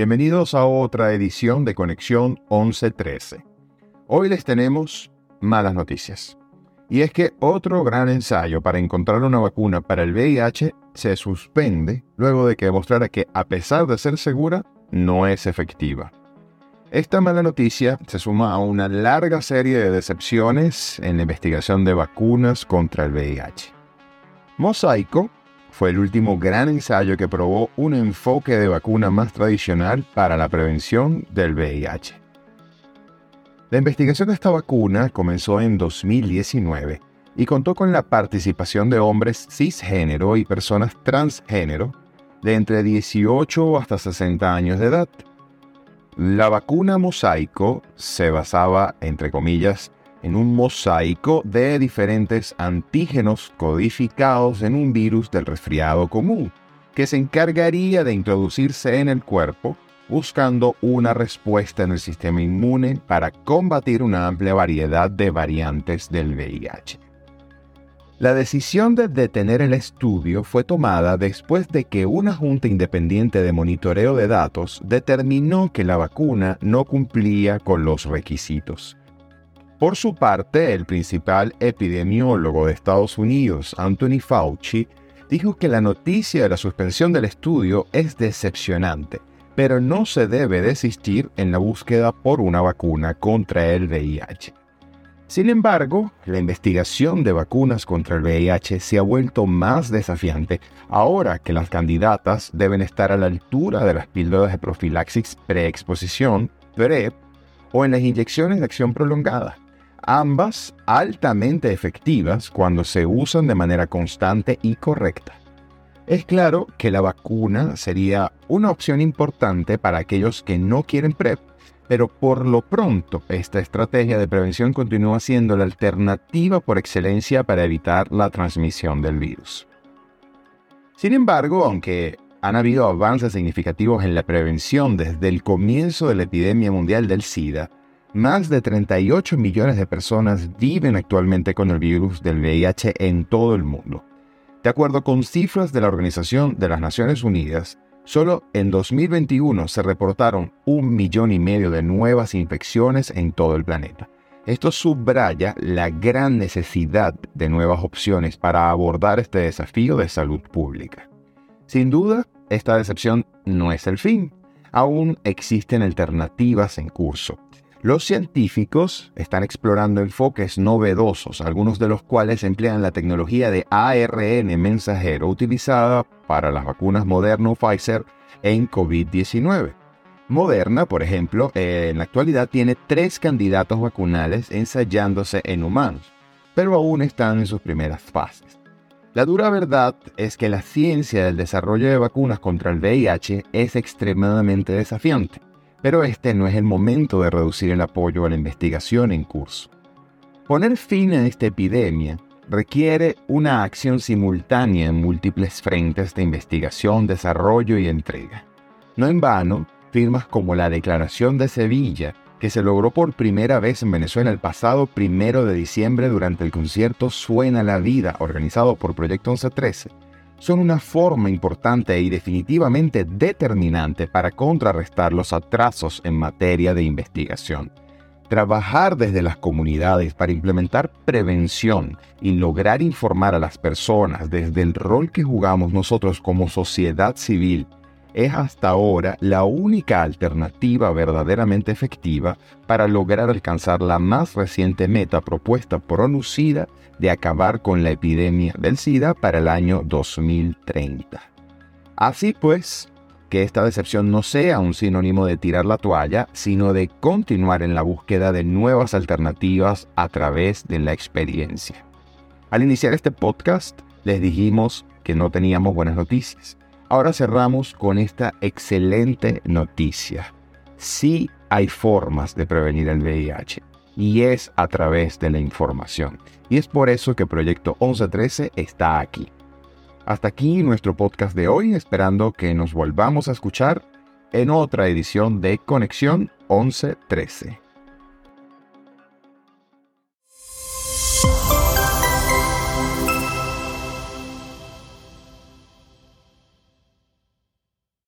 Bienvenidos a otra edición de Conexión 1113. Hoy les tenemos malas noticias. Y es que otro gran ensayo para encontrar una vacuna para el VIH se suspende luego de que demostrara que, a pesar de ser segura, no es efectiva. Esta mala noticia se suma a una larga serie de decepciones en la investigación de vacunas contra el VIH. Mosaico fue el último gran ensayo que probó un enfoque de vacuna más tradicional para la prevención del VIH. La investigación de esta vacuna comenzó en 2019 y contó con la participación de hombres cisgénero y personas transgénero de entre 18 hasta 60 años de edad. La vacuna mosaico se basaba, entre comillas, en un mosaico de diferentes antígenos codificados en un virus del resfriado común, que se encargaría de introducirse en el cuerpo buscando una respuesta en el sistema inmune para combatir una amplia variedad de variantes del VIH. La decisión de detener el estudio fue tomada después de que una junta independiente de monitoreo de datos determinó que la vacuna no cumplía con los requisitos. Por su parte, el principal epidemiólogo de Estados Unidos, Anthony Fauci, dijo que la noticia de la suspensión del estudio es decepcionante, pero no se debe desistir en la búsqueda por una vacuna contra el VIH. Sin embargo, la investigación de vacunas contra el VIH se ha vuelto más desafiante ahora que las candidatas deben estar a la altura de las píldoras de profilaxis preexposición, PrEP, o en las inyecciones de acción prolongada ambas altamente efectivas cuando se usan de manera constante y correcta. Es claro que la vacuna sería una opción importante para aquellos que no quieren PrEP, pero por lo pronto esta estrategia de prevención continúa siendo la alternativa por excelencia para evitar la transmisión del virus. Sin embargo, aunque han habido avances significativos en la prevención desde el comienzo de la epidemia mundial del SIDA, más de 38 millones de personas viven actualmente con el virus del VIH en todo el mundo. De acuerdo con cifras de la Organización de las Naciones Unidas, solo en 2021 se reportaron un millón y medio de nuevas infecciones en todo el planeta. Esto subraya la gran necesidad de nuevas opciones para abordar este desafío de salud pública. Sin duda, esta decepción no es el fin. Aún existen alternativas en curso. Los científicos están explorando enfoques novedosos, algunos de los cuales emplean la tecnología de ARN mensajero utilizada para las vacunas Moderna o Pfizer en COVID-19. Moderna, por ejemplo, en la actualidad tiene tres candidatos vacunales ensayándose en humanos, pero aún están en sus primeras fases. La dura verdad es que la ciencia del desarrollo de vacunas contra el VIH es extremadamente desafiante pero este no es el momento de reducir el apoyo a la investigación en curso. Poner fin a esta epidemia requiere una acción simultánea en múltiples frentes de investigación, desarrollo y entrega. No en vano, firmas como la Declaración de Sevilla, que se logró por primera vez en Venezuela el pasado primero de diciembre durante el concierto Suena la Vida organizado por Proyecto 1113, son una forma importante y definitivamente determinante para contrarrestar los atrasos en materia de investigación. Trabajar desde las comunidades para implementar prevención y lograr informar a las personas desde el rol que jugamos nosotros como sociedad civil es hasta ahora la única alternativa verdaderamente efectiva para lograr alcanzar la más reciente meta propuesta por ONU-SIDA de acabar con la epidemia del SIDA para el año 2030. Así pues, que esta decepción no sea un sinónimo de tirar la toalla, sino de continuar en la búsqueda de nuevas alternativas a través de la experiencia. Al iniciar este podcast, les dijimos que no teníamos buenas noticias Ahora cerramos con esta excelente noticia. Sí hay formas de prevenir el VIH y es a través de la información. Y es por eso que Proyecto 1113 está aquí. Hasta aquí nuestro podcast de hoy, esperando que nos volvamos a escuchar en otra edición de Conexión 1113.